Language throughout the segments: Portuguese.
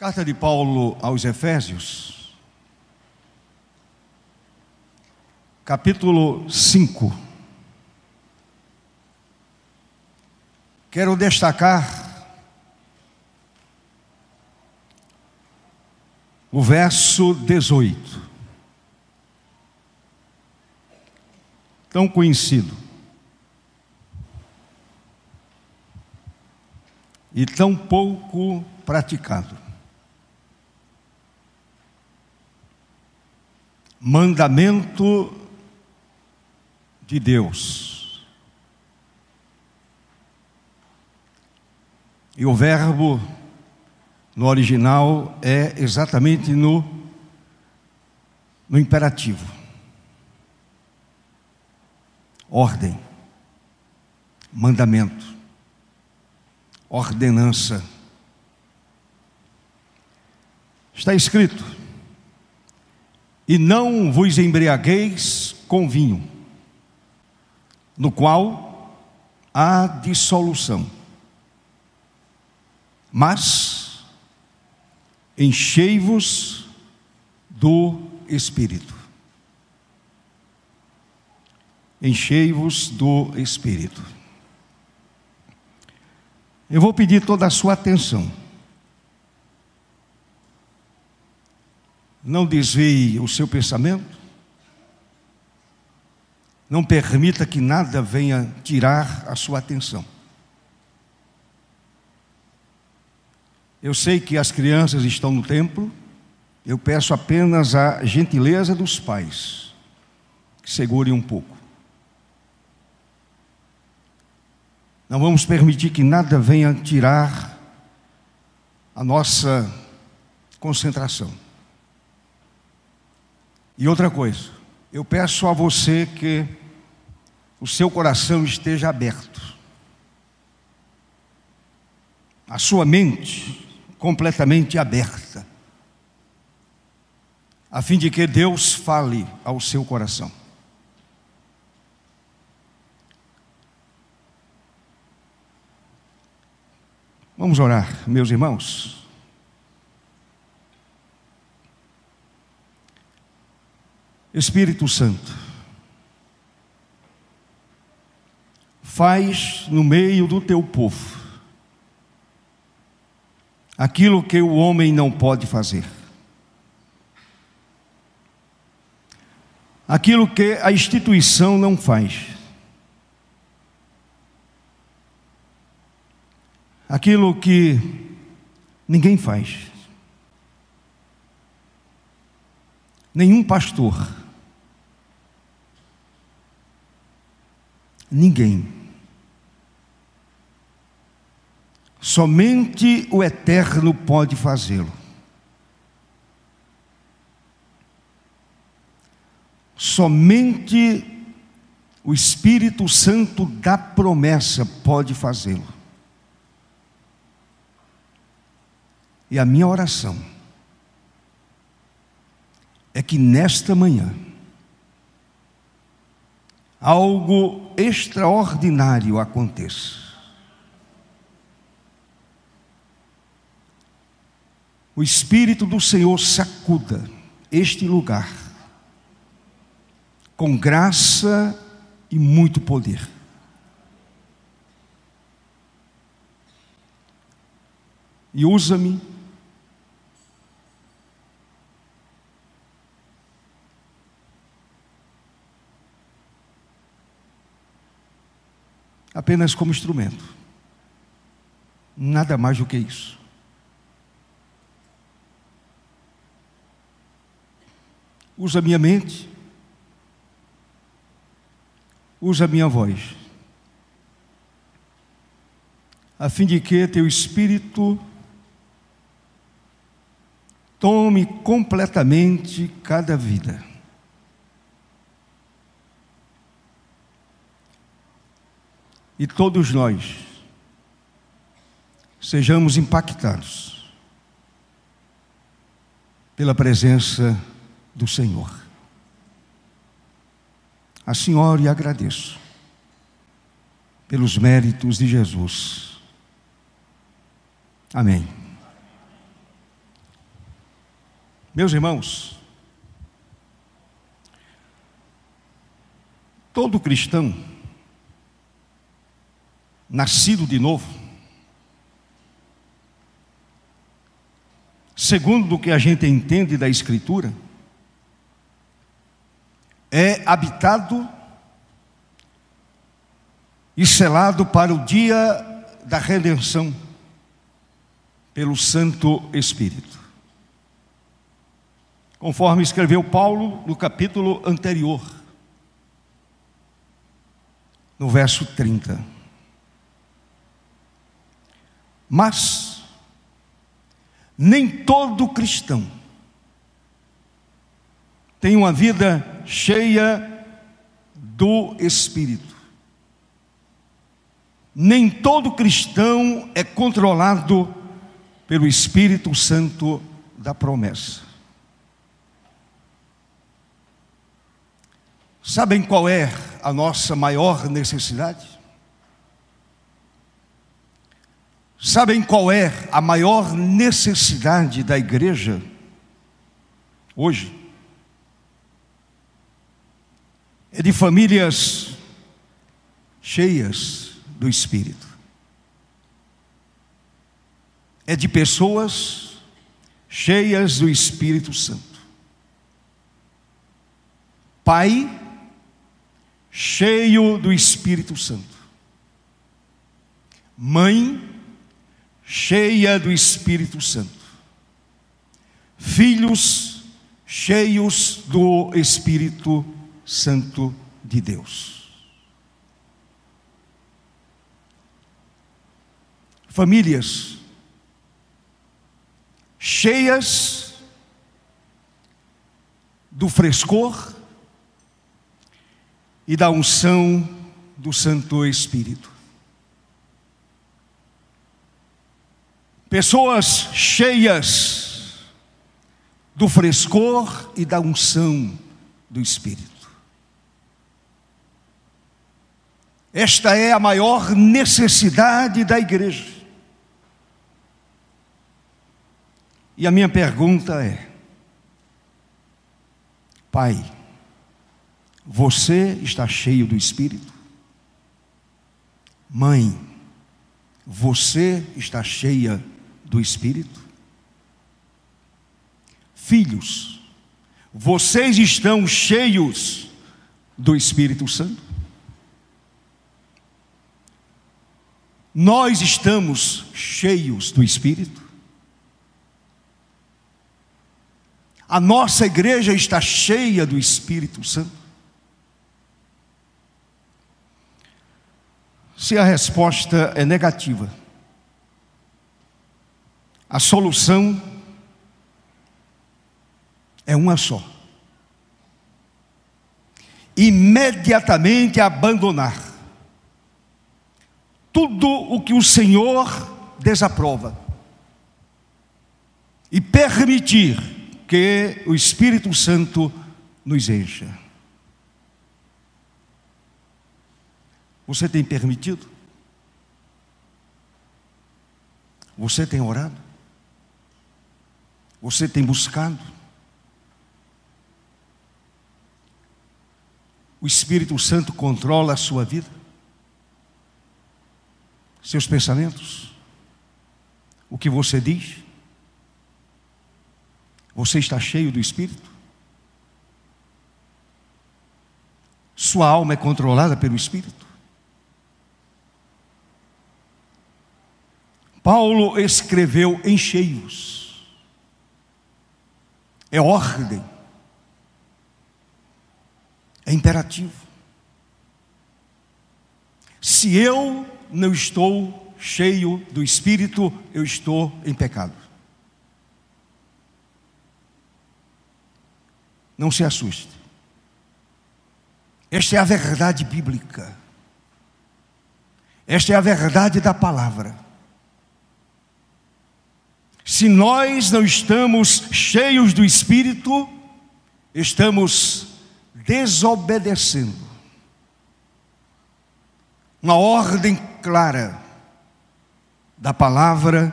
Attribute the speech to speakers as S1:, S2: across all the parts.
S1: Carta de Paulo aos Efésios, capítulo 5. Quero destacar o verso 18, tão conhecido e tão pouco praticado. Mandamento de Deus. E o verbo no original é exatamente no, no imperativo. Ordem, mandamento, ordenança. Está escrito: e não vos embriagueis com vinho, no qual há dissolução, mas enchei-vos do Espírito. Enchei-vos do Espírito. Eu vou pedir toda a sua atenção. Não desvie o seu pensamento. Não permita que nada venha tirar a sua atenção. Eu sei que as crianças estão no templo, eu peço apenas a gentileza dos pais, que segurem um pouco. Não vamos permitir que nada venha tirar a nossa concentração. E outra coisa, eu peço a você que o seu coração esteja aberto, a sua mente completamente aberta, a fim de que Deus fale ao seu coração. Vamos orar, meus irmãos. Espírito Santo, faz no meio do teu povo aquilo que o homem não pode fazer, aquilo que a instituição não faz, aquilo que ninguém faz. Nenhum pastor Ninguém. Somente o Eterno pode fazê-lo. Somente o Espírito Santo da promessa pode fazê-lo. E a minha oração é que nesta manhã, algo extraordinário aconteça. O Espírito do Senhor sacuda este lugar com graça e muito poder. E usa-me apenas como instrumento. Nada mais do que isso. Usa minha mente, usa minha voz, a fim de que teu espírito tome completamente cada vida. E todos nós sejamos impactados pela presença do Senhor. A Senhora e agradeço pelos méritos de Jesus. Amém. Meus irmãos, todo cristão nascido de novo, segundo o que a gente entende da Escritura, é habitado e selado para o dia da redenção pelo Santo Espírito. Conforme escreveu Paulo no capítulo anterior, no verso 30. Mas, nem todo cristão tem uma vida cheia do Espírito. Nem todo cristão é controlado pelo Espírito Santo da promessa. Sabem qual é a nossa maior necessidade? Sabem qual é a maior necessidade da igreja hoje? É de famílias cheias do Espírito. É de pessoas cheias do Espírito Santo. Pai cheio do Espírito Santo. Mãe cheia do Espírito Santo, filhos cheios do Espírito Santo de Deus. Famílias cheias do frescor e da unção do Santo Espírito. Pessoas cheias do frescor e da unção do Espírito. Esta é a maior necessidade da igreja. E a minha pergunta é: Pai, você está cheio do Espírito? Mãe, você está cheia do Espírito? Filhos, vocês estão cheios do Espírito Santo? Nós estamos cheios do Espírito? A nossa igreja está cheia do Espírito Santo? Se a resposta é negativa, a solução é uma só. Imediatamente abandonar tudo o que o Senhor desaprova e permitir que o Espírito Santo nos encha. Você tem permitido? Você tem orado? Você tem buscado? O Espírito Santo controla a sua vida? Seus pensamentos? O que você diz? Você está cheio do Espírito? Sua alma é controlada pelo Espírito? Paulo escreveu em cheios é ordem, é imperativo. Se eu não estou cheio do Espírito, eu estou em pecado. Não se assuste. Esta é a verdade bíblica. Esta é a verdade da palavra. Se nós não estamos cheios do Espírito, estamos desobedecendo uma ordem clara da palavra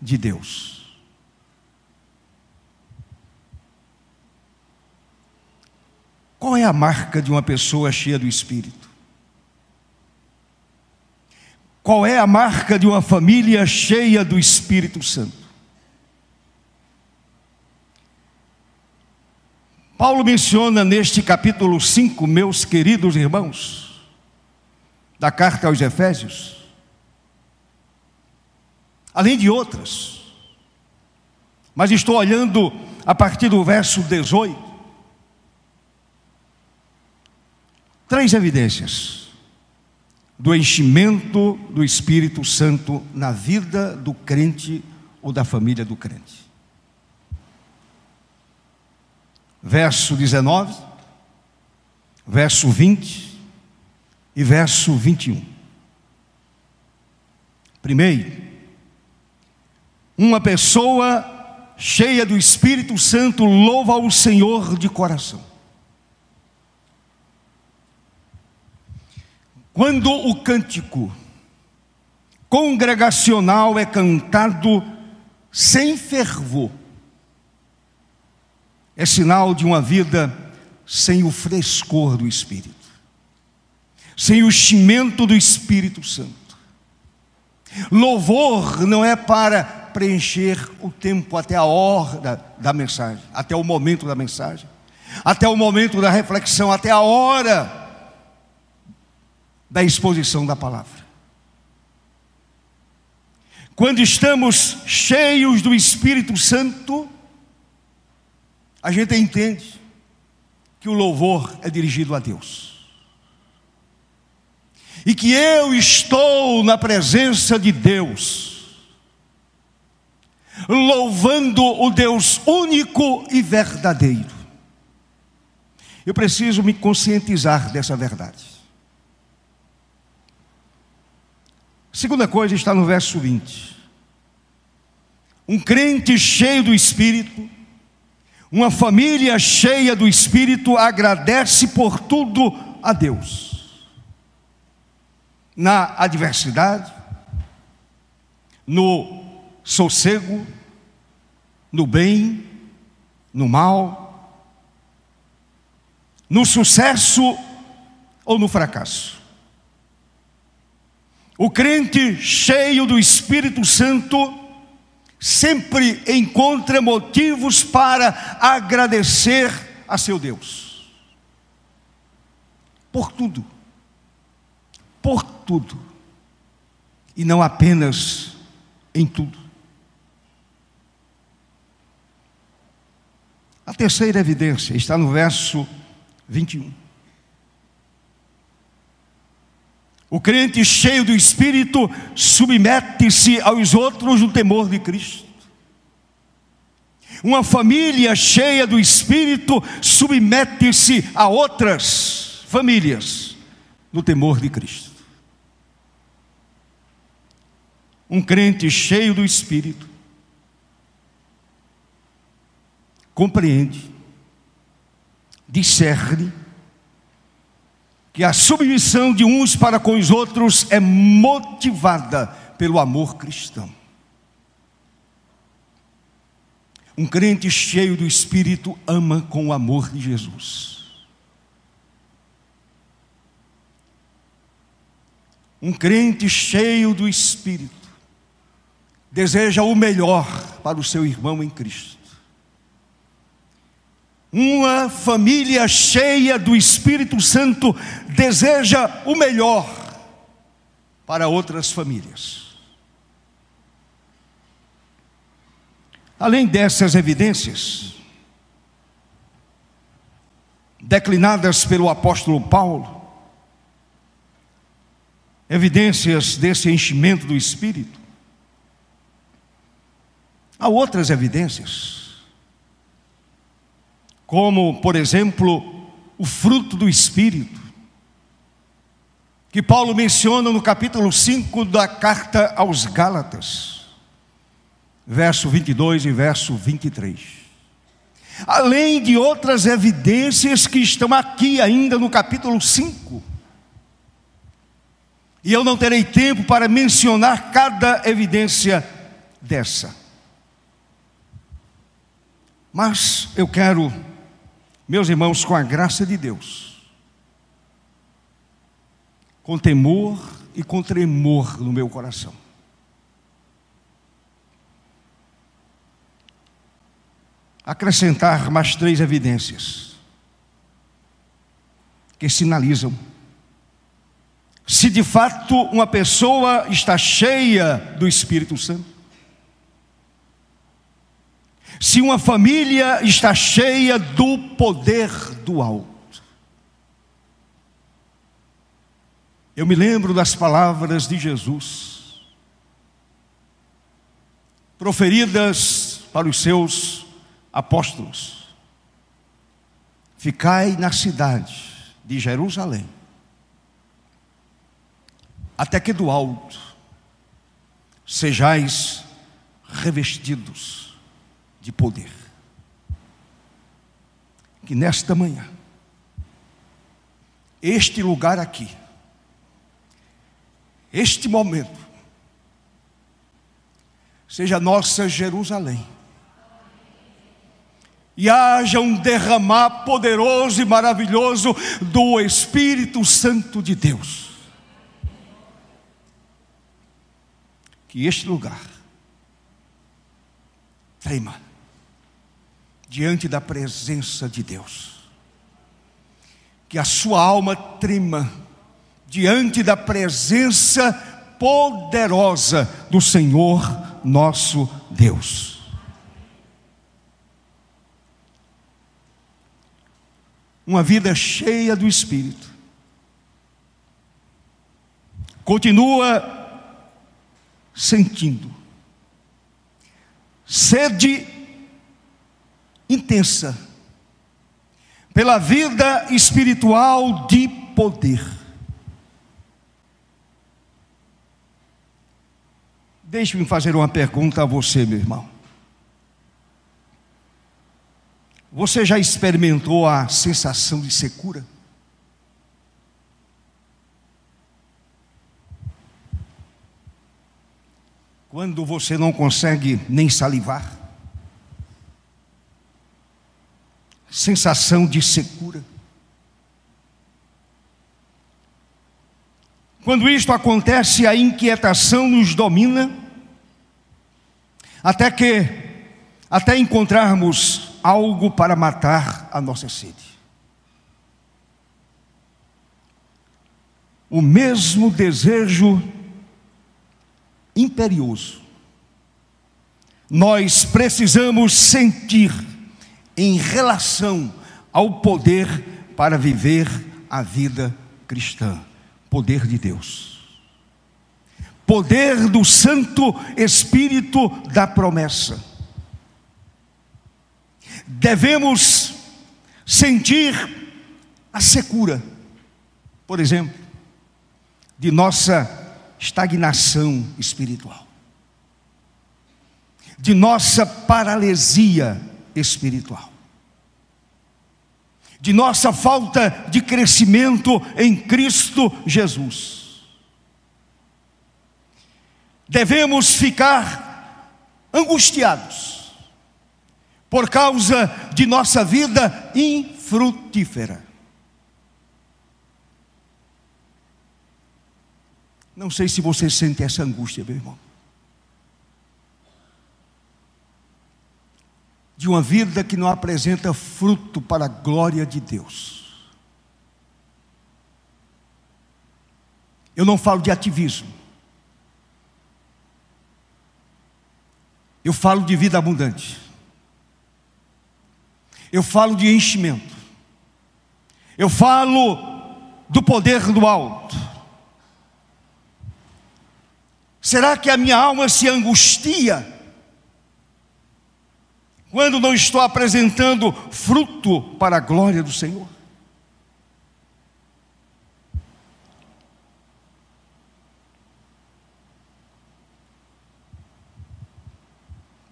S1: de Deus. Qual é a marca de uma pessoa cheia do Espírito? Qual é a marca de uma família cheia do Espírito Santo? Paulo menciona neste capítulo 5, meus queridos irmãos, da carta aos Efésios, além de outras, mas estou olhando a partir do verso 18, três evidências do enchimento do Espírito Santo na vida do crente ou da família do crente. Verso 19, verso 20 e verso 21. Primeiro, uma pessoa cheia do Espírito Santo louva ao Senhor de coração. Quando o cântico congregacional é cantado sem fervor, é sinal de uma vida sem o frescor do Espírito, sem o chimento do Espírito Santo. Louvor não é para preencher o tempo até a hora da mensagem, até o momento da mensagem, até o momento da reflexão, até a hora da exposição da palavra. Quando estamos cheios do Espírito Santo, a gente entende que o louvor é dirigido a Deus. E que eu estou na presença de Deus, louvando o Deus único e verdadeiro. Eu preciso me conscientizar dessa verdade. Segunda coisa está no verso 20. Um crente cheio do Espírito, uma família cheia do Espírito agradece por tudo a Deus. Na adversidade, no sossego, no bem, no mal, no sucesso ou no fracasso. O crente cheio do Espírito Santo sempre encontra motivos para agradecer a seu Deus. Por tudo. Por tudo. E não apenas em tudo. A terceira evidência está no verso 21. O crente cheio do Espírito submete-se aos outros no temor de Cristo. Uma família cheia do Espírito submete-se a outras famílias no temor de Cristo. Um crente cheio do Espírito compreende, discerne, que a submissão de uns para com os outros é motivada pelo amor cristão. Um crente cheio do Espírito ama com o amor de Jesus. Um crente cheio do Espírito deseja o melhor para o seu irmão em Cristo. Uma família cheia do Espírito Santo deseja o melhor para outras famílias. Além dessas evidências, declinadas pelo apóstolo Paulo, evidências desse enchimento do Espírito, há outras evidências como, por exemplo, o fruto do Espírito, que Paulo menciona no capítulo 5 da carta aos Gálatas, verso 22 e verso 23. Além de outras evidências que estão aqui ainda no capítulo 5. E eu não terei tempo para mencionar cada evidência dessa. Mas eu quero Meus irmãos, com a graça de Deus, com temor e com tremor no meu coração, acrescentar mais três evidências que sinalizam se de fato uma pessoa está cheia do Espírito Santo. Se uma família está cheia do poder do alto. Eu me lembro das palavras de Jesus, proferidas para os seus apóstolos: Ficai na cidade de Jerusalém, até que do alto sejais revestidos de poder. Que nesta manhã, este lugar aqui, este momento, seja nossa Jerusalém. E haja um derramar poderoso e maravilhoso do Espírito Santo de Deus. Que este lugar trema diante da presença de Deus. Que a sua alma trema diante da presença poderosa do Senhor nosso Deus. Uma vida cheia do Espírito. Continua sentindo sede intensa pela vida espiritual de poder. Deixe-me fazer uma pergunta a você, meu irmão. Você já experimentou a sensação de secura? Quando você não consegue nem salivar? Sensação de secura. Quando isto acontece, a inquietação nos domina, até que, até encontrarmos algo para matar a nossa sede. O mesmo desejo imperioso nós precisamos sentir em relação ao poder para viver a vida cristã. Poder de Deus, poder do Santo Espírito da promessa. Devemos sentir a secura, por exemplo, de nossa estagnação espiritual, de nossa paralisia espiritual, de nossa falta de crescimento em Cristo Jesus. Devemos ficar angustiados por causa de nossa vida infrutífera. Não sei se você sente essa angústia, meu irmão. De uma vida que não apresenta fruto para a glória de Deus. Eu não falo de ativismo. Eu falo de vida abundante. Eu falo de enchimento. Eu falo do poder do alto. Será que a minha alma se angustia quando não estou apresentando fruto para a glória do Senhor?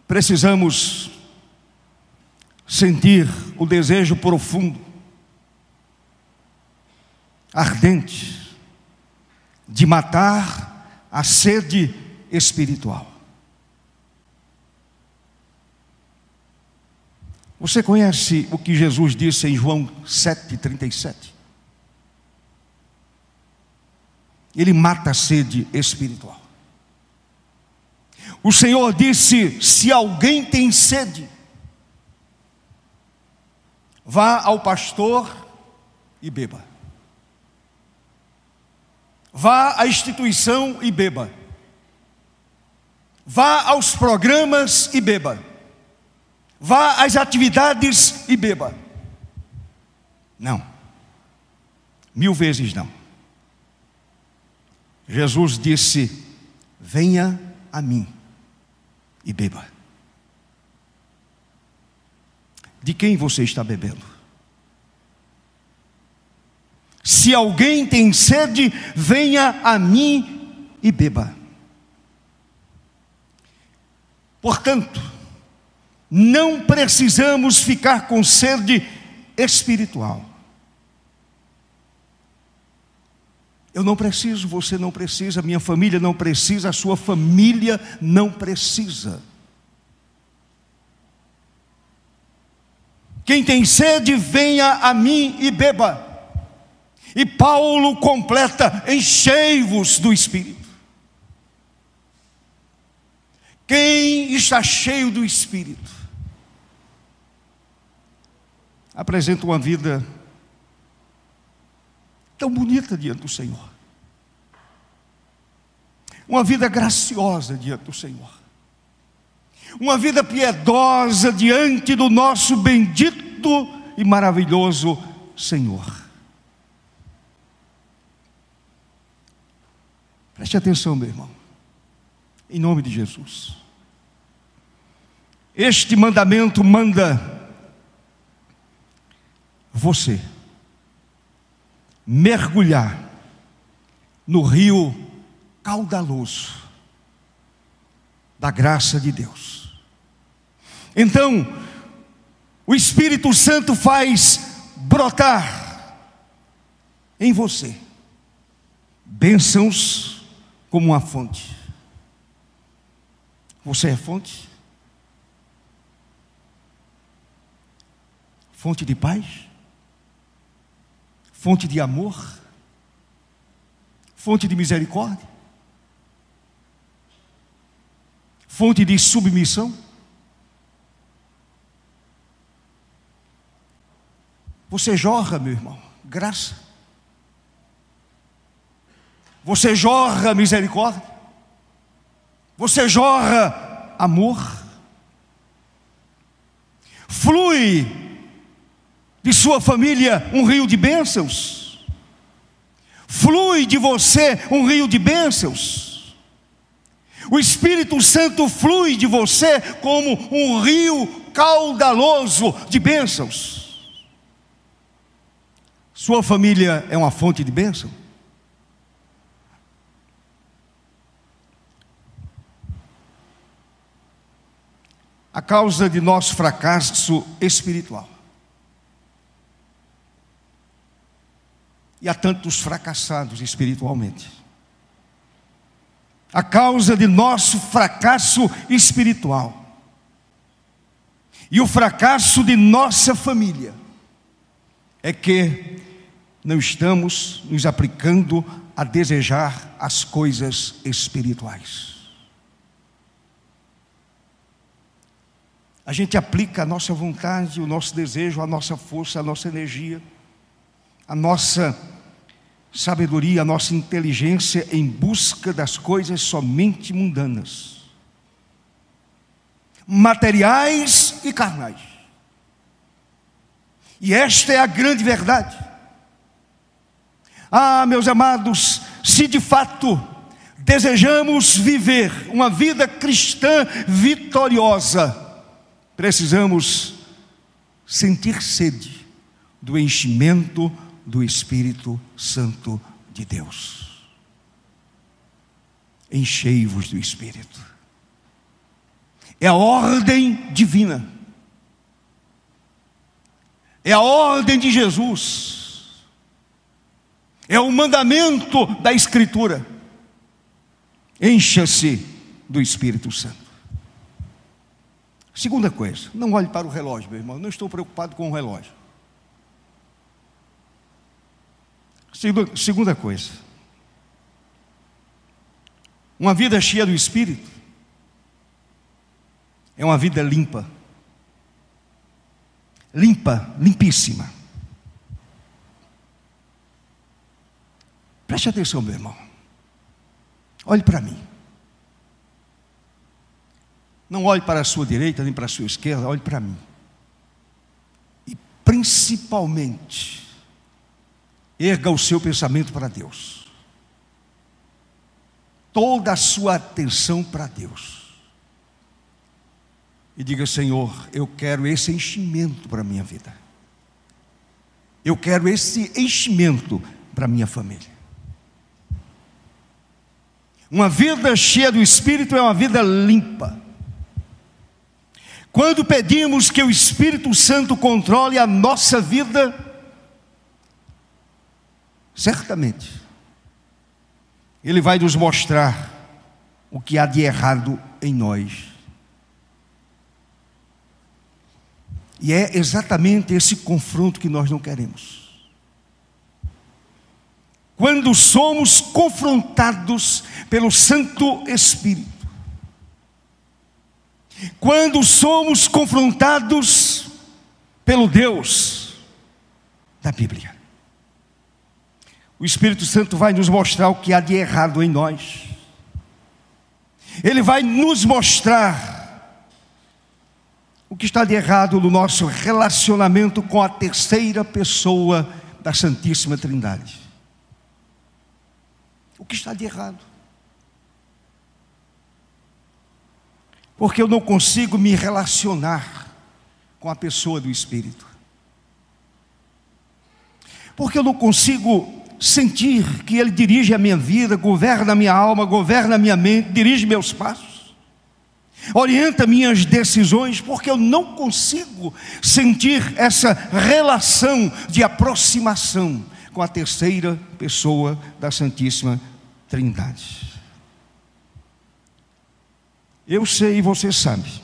S1: Precisamos sentir o desejo profundo, ardente, de matar a sede espiritual. Você conhece o que Jesus disse em João 7,37? Ele mata a sede espiritual. O Senhor disse: se alguém tem sede, vá ao pastor e beba. Vá à instituição e beba. Vá aos programas e beba. Vá às atividades e beba. Não. Mil vezes não. Jesus disse: Venha a mim e beba. De quem você está bebendo? Se alguém tem sede, venha a mim e beba. Portanto, não precisamos ficar com sede espiritual. Eu não preciso, você não precisa, minha família não precisa, a sua família não precisa. Quem tem sede, venha a mim e beba. E Paulo completa: enchei-vos do Espírito. Quem está cheio do Espírito apresenta uma vida tão bonita diante do Senhor, uma vida graciosa diante do Senhor, uma vida piedosa diante do nosso bendito e maravilhoso Senhor. Preste atenção, meu irmão em nome de Jesus. Este mandamento manda você mergulhar no rio caudaloso da graça de Deus. Então, o Espírito Santo faz brotar em você bênçãos como uma fonte. Você é fonte? Fonte de paz? Fonte de amor? Fonte de misericórdia? Fonte de submissão? Você jorra, meu irmão, graça. Você jorra misericórdia. Você jorra amor. Flui de sua família um rio de bênçãos. Flui de você um rio de bênçãos. O Espírito Santo flui de você como um rio caudaloso de bênçãos. Sua família é uma fonte de bênção? a causa de nosso fracasso espiritual. E há tantos fracassados espiritualmente. A causa de nosso fracasso espiritual. E o fracasso de nossa família é que não estamos nos aplicando a desejar as coisas espirituais. A gente aplica a nossa vontade, o nosso desejo, a nossa força, a nossa energia, a nossa sabedoria, a nossa inteligência em busca das coisas somente mundanas, materiais e carnais. E esta é a grande verdade. Ah, meus amados, se de fato desejamos viver uma vida cristã vitoriosa, precisamos sentir sede do enchimento do Espírito Santo de Deus. Enchei-vos do Espírito. É a ordem divina. É a ordem de Jesus. É o mandamento da Escritura. Encha-se do Espírito Santo. Segunda coisa, não olhe para o relógio, meu irmão, não estou preocupado com o relógio. Segunda, segunda coisa, uma vida cheia do Espírito é uma vida limpa. Limpa, limpíssima. Preste atenção, meu irmão. Olhe para mim. Não olhe para a sua direita nem para a sua esquerda, olhe para mim. E principalmente, erga o seu pensamento para Deus. Toda a sua atenção para Deus. E diga, Senhor, eu quero esse enchimento para a minha vida. Eu quero esse enchimento para a minha família. Uma vida cheia do Espírito é uma vida limpa. Quando pedimos que o Espírito Santo controle a nossa vida, certamente, Ele vai nos mostrar o que há de errado em nós. E é exatamente esse confronto que nós não queremos. Quando somos confrontados pelo Santo Espírito, quando somos confrontados pelo Deus da Bíblia. O Espírito Santo vai nos mostrar o que há de errado em nós. Ele vai nos mostrar o que está de errado no nosso relacionamento com a terceira pessoa da Santíssima Trindade. O que está de errado? porque eu não consigo me relacionar com a pessoa do Espírito. Porque eu não consigo sentir que Ele dirige a minha vida, governa a minha alma, governa a minha mente, dirige meus passos, orienta minhas decisões, porque eu não consigo sentir essa relação de aproximação com a terceira pessoa da Santíssima Trindade. Eu sei e você sabe.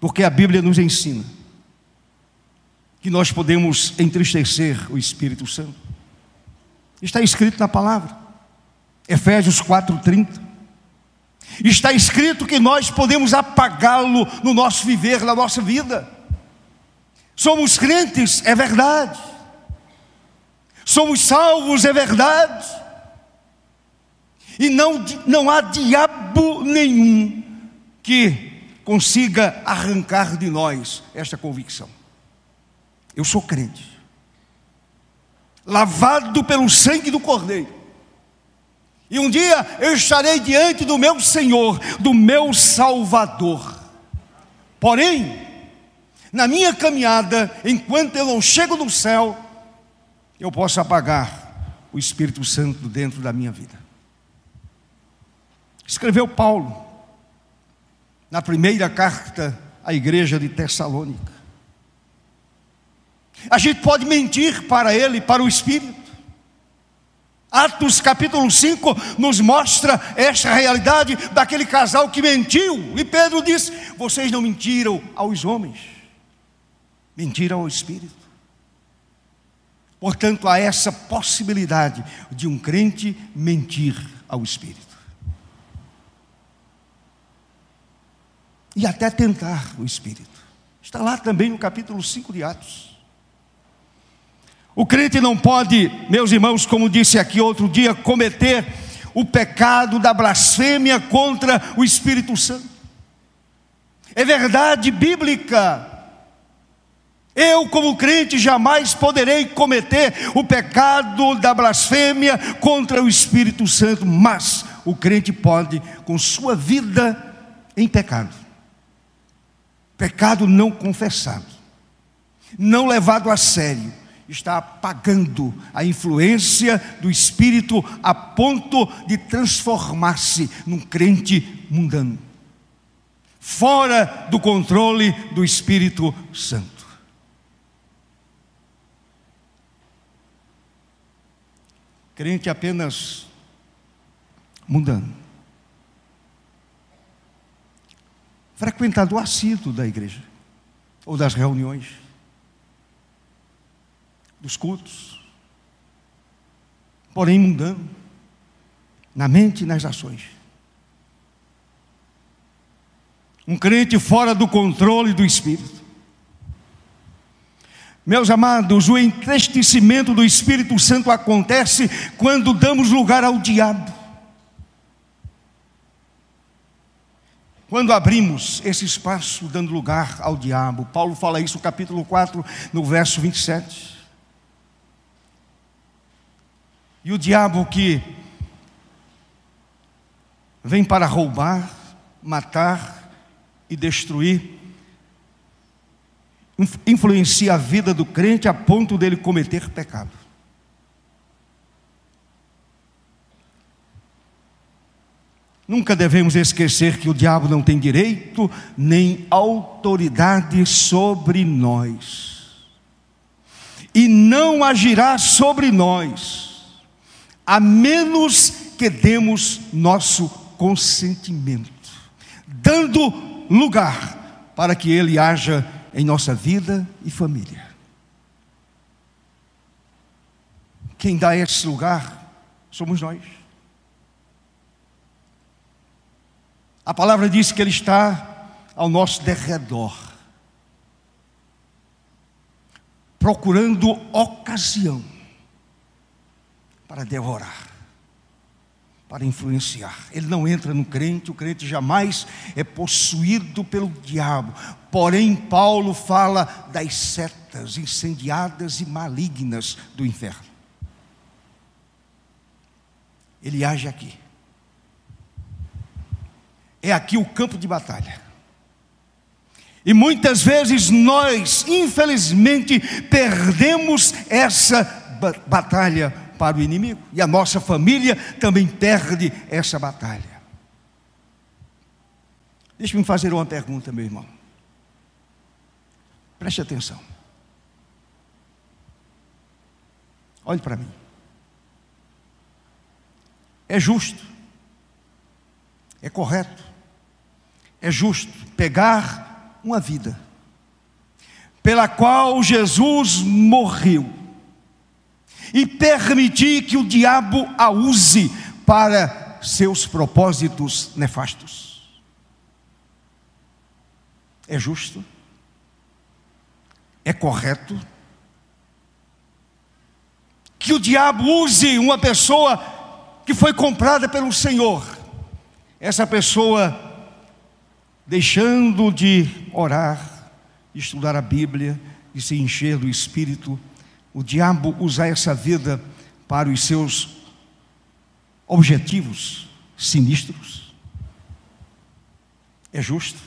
S1: Porque a Bíblia nos ensina que nós podemos entristecer o Espírito Santo. Está escrito na palavra. Efésios 4:30. Está escrito que nós podemos apagá-lo no nosso viver, na nossa vida. Somos crentes, é verdade. Somos salvos, é verdade. E não, não há diabo nenhum que consiga arrancar de nós esta convicção. Eu sou crente, lavado pelo sangue do Cordeiro. E um dia eu estarei diante do meu Senhor, do meu Salvador. Porém, na minha caminhada, enquanto eu não chego no céu, eu posso apagar o Espírito Santo dentro da minha vida. Escreveu Paulo na primeira carta à igreja de Tessalônica. A gente pode mentir para ele, para o Espírito. Atos capítulo 5 nos mostra esta realidade daquele casal que mentiu. E Pedro disse: Vocês não mentiram aos homens, mentiram ao Espírito. Portanto, há essa possibilidade de um crente mentir ao Espírito. e até tentar o Espírito. Está lá também no capítulo 5 de Atos. O crente não pode, meus irmãos, como disse aqui outro dia, cometer o pecado da blasfêmia contra o Espírito Santo. É verdade bíblica. Eu, como crente, jamais poderei cometer o pecado da blasfêmia contra o Espírito Santo, mas o crente pode, com sua vida em pecado, Pecado não confessado, não levado a sério, está apagando a influência do Espírito a ponto de transformar-se num crente mundano, fora do controle do Espírito Santo. Crente apenas mundano. Frequentador assíduo da igreja, ou das reuniões, dos cultos, porém mundano, na mente e nas ações. Um crente fora do controle do Espírito. Meus amados, o entristecimento do Espírito Santo acontece quando damos lugar ao diabo. Quando abrimos esse espaço dando lugar ao diabo, Paulo fala isso no capítulo 4, no verso 27. E o diabo que vem para roubar, matar e destruir, influencia a vida do crente a ponto dele cometer pecado. Nunca devemos esquecer que o diabo não tem direito nem autoridade sobre nós. E não agirá sobre nós, a menos que demos nosso consentimento, dando lugar para que ele haja em nossa vida e família. Quem dá esse lugar somos nós. A palavra diz que ele está ao nosso derredor, procurando ocasião para devorar, para influenciar. Ele não entra no crente, o crente jamais é possuído pelo diabo. Porém, Paulo fala das setas incendiadas e malignas do inferno. Ele age aqui é aqui o campo de batalha. E muitas vezes nós, infelizmente, perdemos essa batalha para o inimigo, e a nossa família também perde essa batalha. Deixe-me fazer uma pergunta, meu irmão. Preste atenção. Olhe para mim. É justo, é correto é justo pegar uma vida pela qual Jesus morreu e permitir que o diabo a use para seus propósitos nefastos. É justo? É correto? Que o diabo use uma pessoa que foi comprada pelo Senhor, essa pessoa deixando de orar, estudar a Bíblia e se encher do Espírito, o diabo usar essa vida para os seus objetivos sinistros? É justo?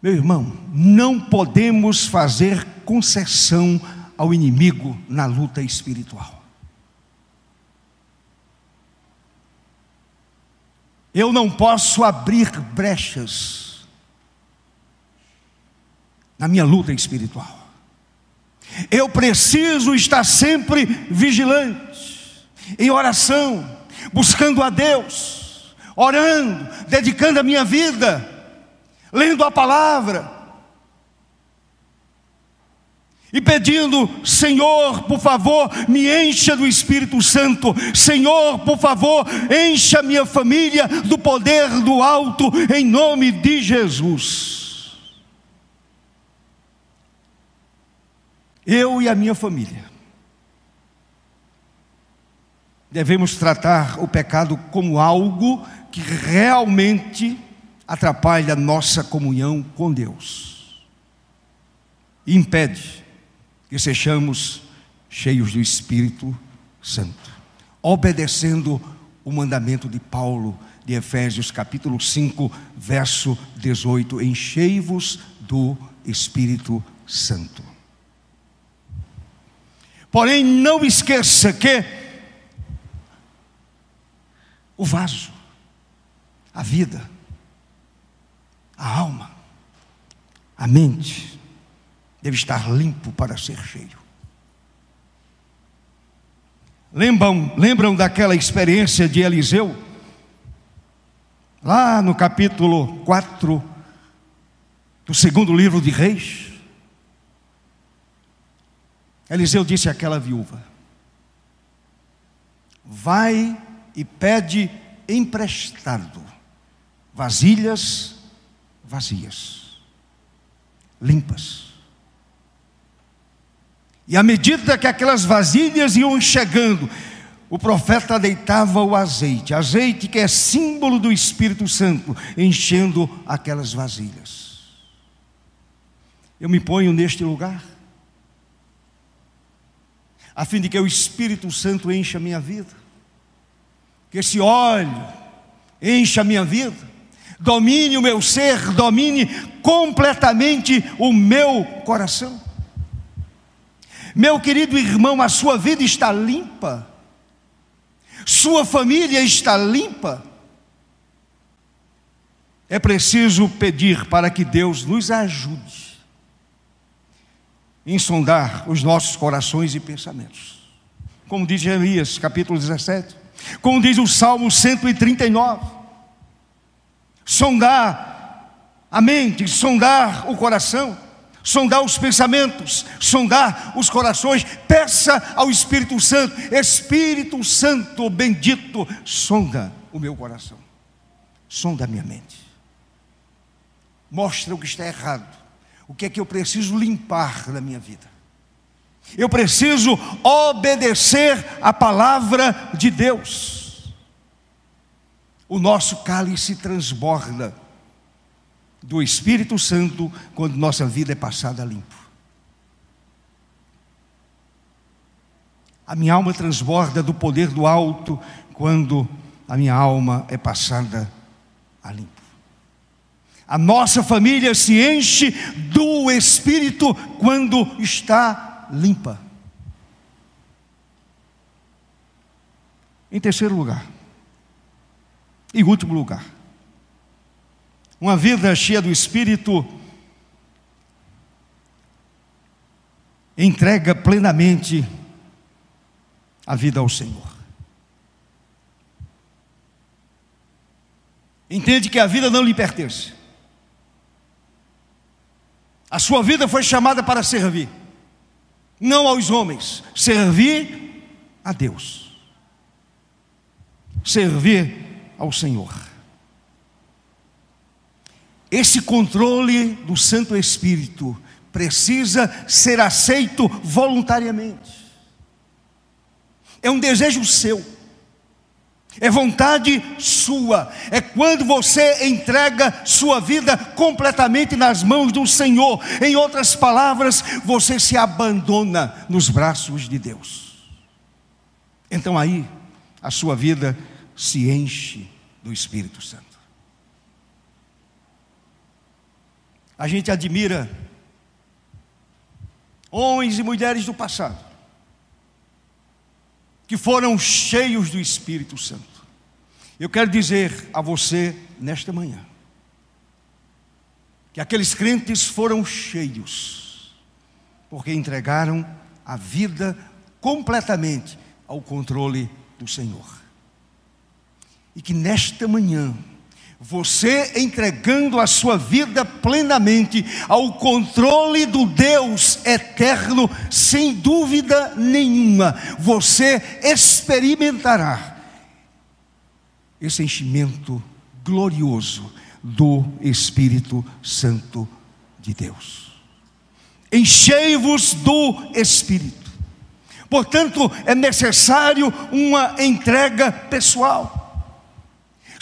S1: Meu irmão, não podemos fazer concessão ao inimigo na luta espiritual. Eu não posso abrir brechas na minha luta espiritual. Eu preciso estar sempre vigilante, em oração, buscando a Deus, orando, dedicando a minha vida, lendo a palavra, e pedindo: Senhor, por favor, me encha do Espírito Santo, Senhor, por favor, encha minha família do poder do alto, em nome de Jesus. Eu e a minha família devemos tratar o pecado como algo que realmente atrapalha a nossa comunhão com Deus, impede que sejamos cheios do Espírito Santo, obedecendo o mandamento de Paulo de Efésios capítulo 5, verso 18: Enchei-vos do Espírito Santo. Porém, não esqueça que o vaso, a vida, a alma, a mente, deve estar limpo para ser cheio. Lembram, lembram daquela experiência de Eliseu? lá no capítulo 4 do segundo livro de Reis, Eliseu disse àquela viúva: Vai e pede emprestado vasilhas vazias, limpas. E à medida que aquelas vasilhas iam chegando, o profeta deitava o azeite, azeite que é símbolo do Espírito Santo, enchendo aquelas vasilhas. Eu me ponho neste lugar, a fim de que o Espírito Santo encha a minha vida, que esse óleo encha a minha vida, domine o meu ser, domine completamente o meu coração. Meu querido irmão, a sua vida está limpa, sua família está limpa. É preciso pedir para que Deus nos ajude em sondar os nossos corações e pensamentos. Como diz Jeremias, capítulo 17, como diz o Salmo 139 sondar a mente, sondar o coração, sondar os pensamentos, sondar os corações. Peça ao Espírito Santo, Espírito Santo bendito, sonda o meu coração, sonda a minha mente. Mostra o que está errado, o que é que eu preciso limpar na minha vida. Eu preciso obedecer a palavra de Deus o nosso cálice transborda do Espírito Santo quando nossa vida é passada limpo. A minha alma transborda do poder do alto quando a minha alma é passada a limpo. A nossa família se enche do Espírito quando está limpa. Em terceiro lugar, em último lugar, uma vida cheia do Espírito entrega plenamente a vida ao Senhor. Entende que a vida não lhe pertence. A sua vida foi chamada para servir, não aos homens, servir a Deus. Servir ao Senhor. Esse controle do Santo Espírito precisa ser aceito voluntariamente. É um desejo seu. É vontade sua. É quando você entrega sua vida completamente nas mãos do Senhor. Em outras palavras, você se abandona nos braços de Deus. Então aí a sua vida se enche do Espírito Santo. A gente admira homens e mulheres do passado que foram cheios do Espírito Santo. Eu quero dizer a você nesta manhã que aqueles crentes foram cheios porque entregaram a vida completamente ao controle do Senhor e que nesta manhã, você entregando a sua vida plenamente ao controle do Deus eterno, sem dúvida nenhuma, você experimentará esse enchimento glorioso do Espírito Santo de Deus. Enchei-vos do Espírito. Portanto, é necessário uma entrega pessoal.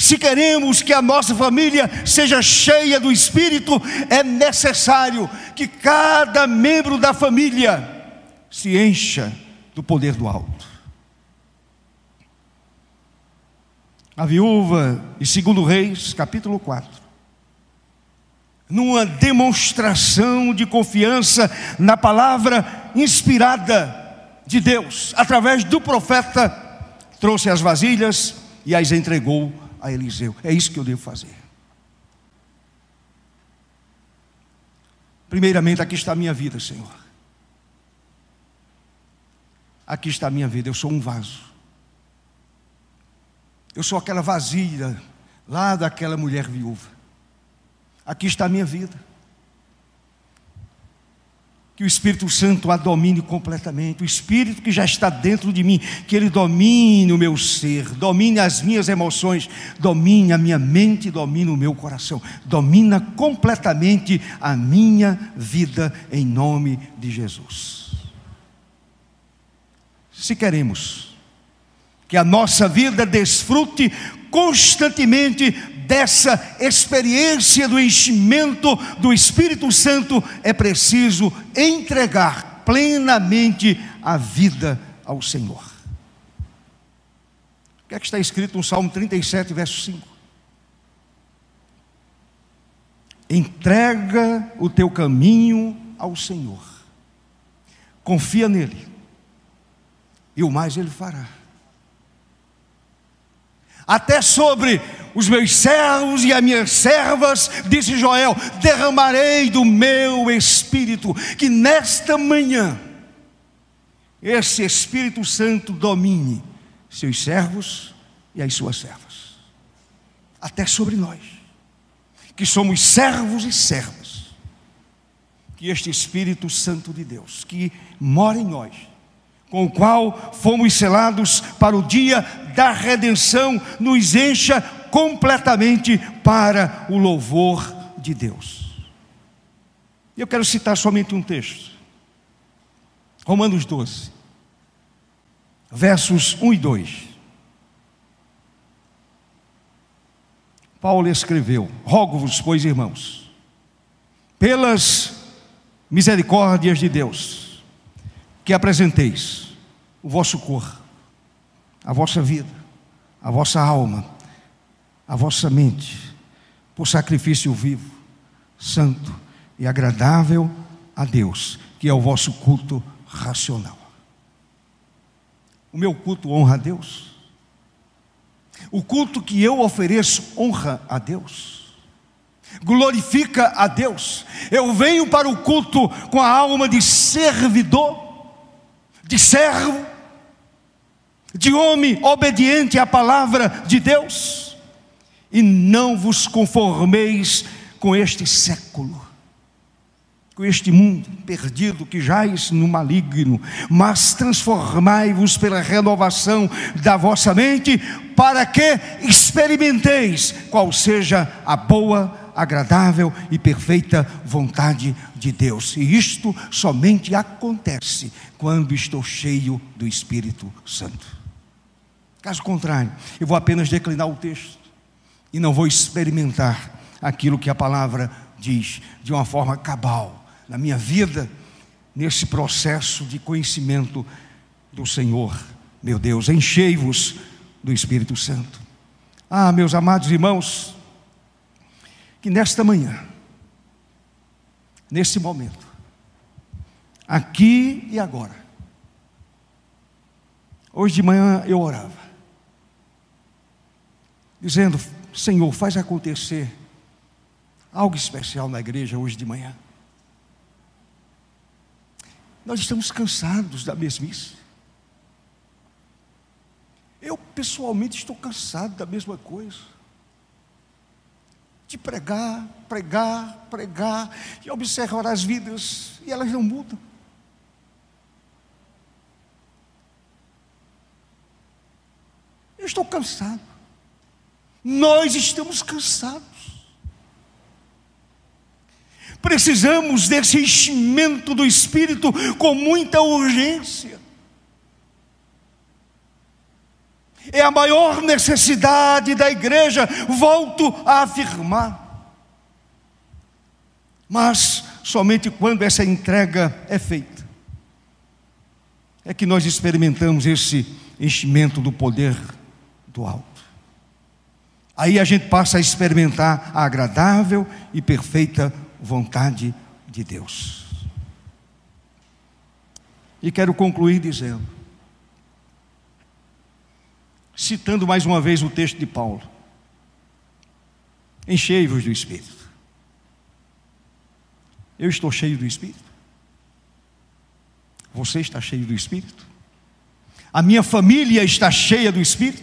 S1: Se queremos que a nossa família seja cheia do Espírito, é necessário que cada membro da família se encha do poder do alto. A viúva, e segundo Reis, capítulo 4, numa demonstração de confiança na palavra inspirada de Deus, através do profeta, trouxe as vasilhas e as entregou a Eliseu. É isso que eu devo fazer. Primeiramente, aqui está a minha vida, Senhor. Aqui está a minha vida, eu sou um vaso. Eu sou aquela vasilha lá daquela mulher viúva. Aqui está a minha vida. Que o Espírito Santo a domine completamente, o Espírito que já está dentro de mim, que ele domine o meu ser, domine as minhas emoções, domine a minha mente, domine o meu coração, domina completamente a minha vida em nome de Jesus. Se queremos que a nossa vida desfrute constantemente dessa experiência do enchimento do Espírito Santo, é preciso entregar plenamente a vida ao Senhor. O que é que está escrito no Salmo 37, verso 5? Entrega o teu caminho ao Senhor, confia nele, e o mais ele fará até sobre os meus servos e as minhas servas, disse Joel: derramarei do meu espírito, que nesta manhã esse Espírito Santo domine seus servos e as suas servas, até sobre nós, que somos servos e servas, que este Espírito Santo de Deus, que mora em nós, com o qual fomos selados para o dia da redenção, nos encha completamente para o louvor de Deus. Eu quero citar somente um texto. Romanos 12, versos 1 e 2. Paulo escreveu: Rogo-vos, pois, irmãos, pelas misericórdias de Deus, que apresenteis o vosso corpo, a vossa vida, a vossa alma, a vossa mente, por sacrifício vivo, santo e agradável a Deus, que é o vosso culto racional. O meu culto honra a Deus. O culto que eu ofereço honra a Deus glorifica a Deus. Eu venho para o culto com a alma de servidor, de servo, de homem obediente à palavra de Deus, e não vos conformeis com este século, com este mundo perdido que jaz no maligno, mas transformai-vos pela renovação da vossa mente, para que experimenteis qual seja a boa, agradável e perfeita vontade de Deus. E isto somente acontece quando estou cheio do Espírito Santo. Caso contrário, eu vou apenas declinar o texto e não vou experimentar aquilo que a palavra diz de uma forma cabal na minha vida, nesse processo de conhecimento do Senhor, meu Deus. Enchei-vos do Espírito Santo. Ah, meus amados irmãos, que nesta manhã, nesse momento, aqui e agora, hoje de manhã eu orava, dizendo: Senhor, faz acontecer algo especial na igreja hoje de manhã. Nós estamos cansados da mesmice. Eu pessoalmente estou cansado da mesma coisa de pregar, pregar, pregar, e observar as vidas, e elas não mudam. Eu estou cansado. Nós estamos cansados. Precisamos desse enchimento do Espírito com muita urgência. É a maior necessidade da igreja, volto a afirmar. Mas somente quando essa entrega é feita, é que nós experimentamos esse enchimento do poder do alto. Aí a gente passa a experimentar a agradável e perfeita vontade de Deus. E quero concluir dizendo: citando mais uma vez o texto de Paulo: Enchei-vos do Espírito. Eu estou cheio do Espírito. Você está cheio do Espírito. A minha família está cheia do Espírito.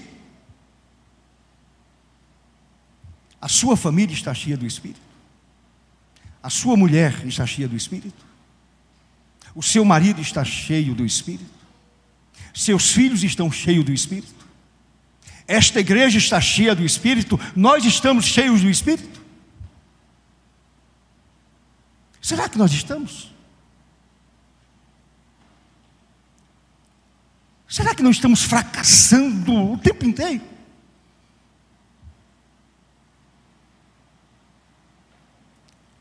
S1: A sua família está cheia do Espírito? A sua mulher está cheia do Espírito? O seu marido está cheio do Espírito? Seus filhos estão cheios do Espírito? Esta igreja está cheia do Espírito? Nós estamos cheios do Espírito? Será que nós estamos? Será que não estamos fracassando o tempo inteiro?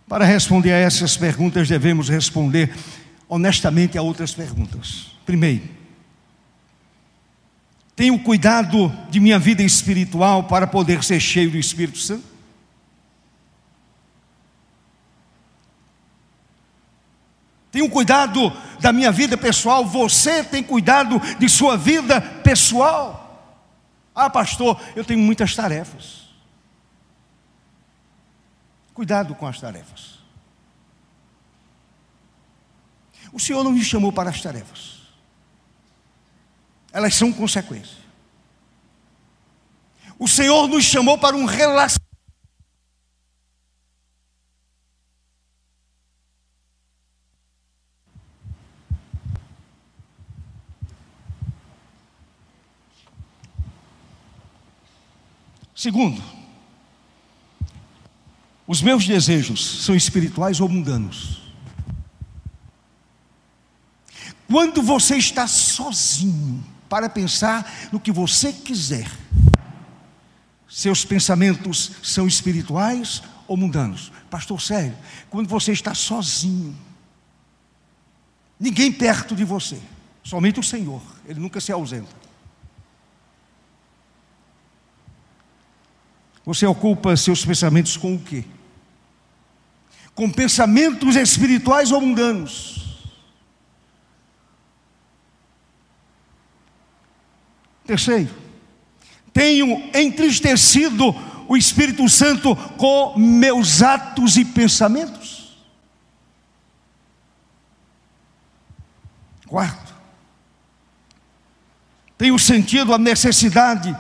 S1: Para responder a essas perguntas, devemos responder honestamente a outras perguntas. Primeiro, tenho cuidado de minha vida espiritual para poder ser cheio do Espírito Santo? Tenho cuidado da minha vida pessoal, você tem cuidado de sua vida pessoal? Ah, pastor, eu tenho muitas tarefas. Cuidado com as tarefas. O Senhor não me chamou para as tarefas. Elas são consequência. O Senhor nos chamou para um relacionamento. Segundo, os meus desejos são espirituais ou mundanos? Quando você está sozinho para pensar no que você quiser, seus pensamentos são espirituais ou mundanos? Pastor Sério, quando você está sozinho, ninguém perto de você, somente o Senhor, Ele nunca se ausenta. Você ocupa seus pensamentos com o quê? Com pensamentos espirituais ou mundanos? Terceiro, tenho entristecido o Espírito Santo com meus atos e pensamentos? Quarto, tenho sentido a necessidade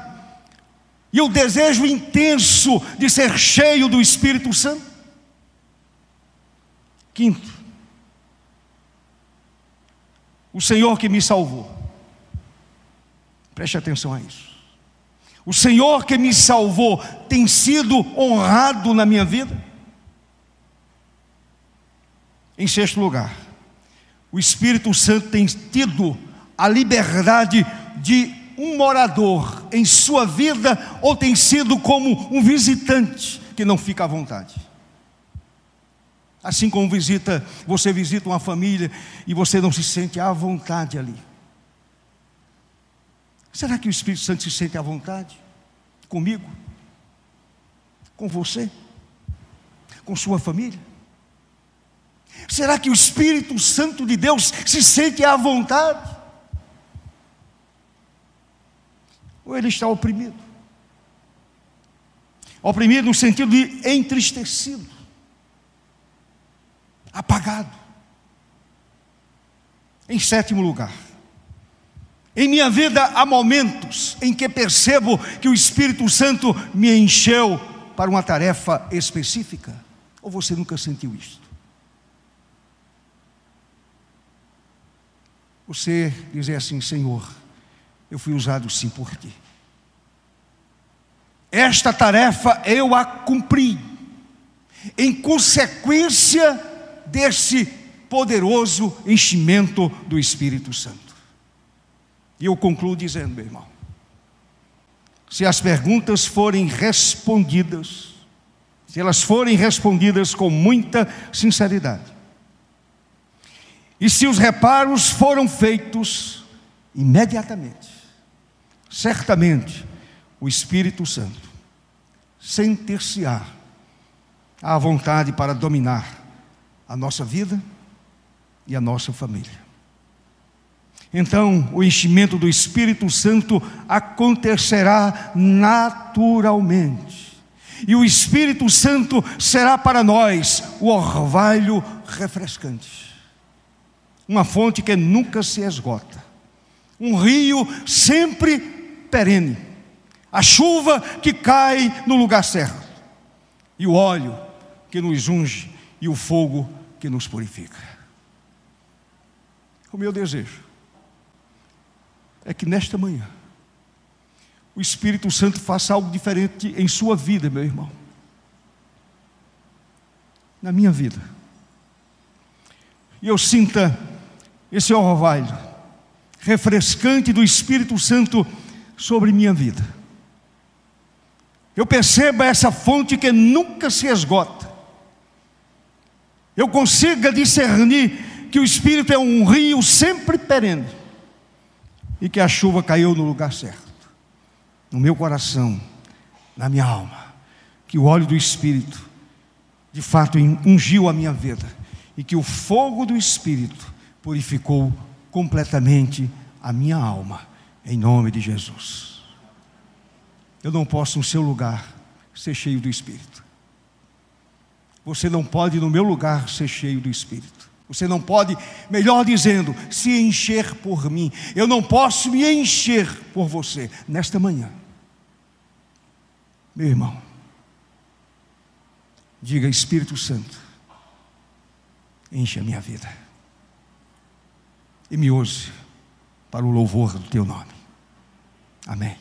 S1: e o desejo intenso de ser cheio do Espírito Santo. Quinto, o Senhor que me salvou. Preste atenção a isso. O Senhor que me salvou tem sido honrado na minha vida. Em sexto lugar, o Espírito Santo tem tido a liberdade de um morador em sua vida ou tem sido como um visitante que não fica à vontade? Assim como visita, você visita uma família e você não se sente à vontade ali. Será que o Espírito Santo se sente à vontade? Comigo? Com você? Com sua família? Será que o Espírito Santo de Deus se sente à vontade? ou ele está oprimido. Oprimido no sentido de entristecido, apagado. Em sétimo lugar, em minha vida há momentos em que percebo que o Espírito Santo me encheu para uma tarefa específica. Ou você nunca sentiu isto? Você dizer assim, Senhor, eu fui usado sim por ti. Esta tarefa eu a cumpri, em consequência desse poderoso enchimento do Espírito Santo. E eu concluo dizendo, meu irmão, se as perguntas forem respondidas, se elas forem respondidas com muita sinceridade, e se os reparos foram feitos imediatamente, certamente o Espírito Santo sentir-se-á à vontade para dominar a nossa vida e a nossa família. Então, o enchimento do Espírito Santo acontecerá naturalmente. E o Espírito Santo será para nós o orvalho refrescante. Uma fonte que nunca se esgota. Um rio sempre perene. A chuva que cai no lugar certo. e o óleo que nos unge e o fogo que nos purifica. O meu desejo é que nesta manhã o Espírito Santo faça algo diferente em sua vida, meu irmão. Na minha vida. E eu sinta esse orvalho refrescante do Espírito Santo sobre minha vida. Eu perceba essa fonte que nunca se esgota. Eu consiga discernir que o Espírito é um rio sempre perene e que a chuva caiu no lugar certo, no meu coração, na minha alma, que o óleo do Espírito de fato ungiu a minha vida e que o fogo do Espírito purificou completamente a minha alma, em nome de Jesus. Eu não posso, no seu lugar, ser cheio do Espírito. Você não pode, no meu lugar, ser cheio do Espírito. Você não pode, melhor dizendo, se encher por mim. Eu não posso me encher por você nesta manhã. Meu irmão, diga Espírito Santo, enche a minha vida e me use para o louvor do teu nome. Amém.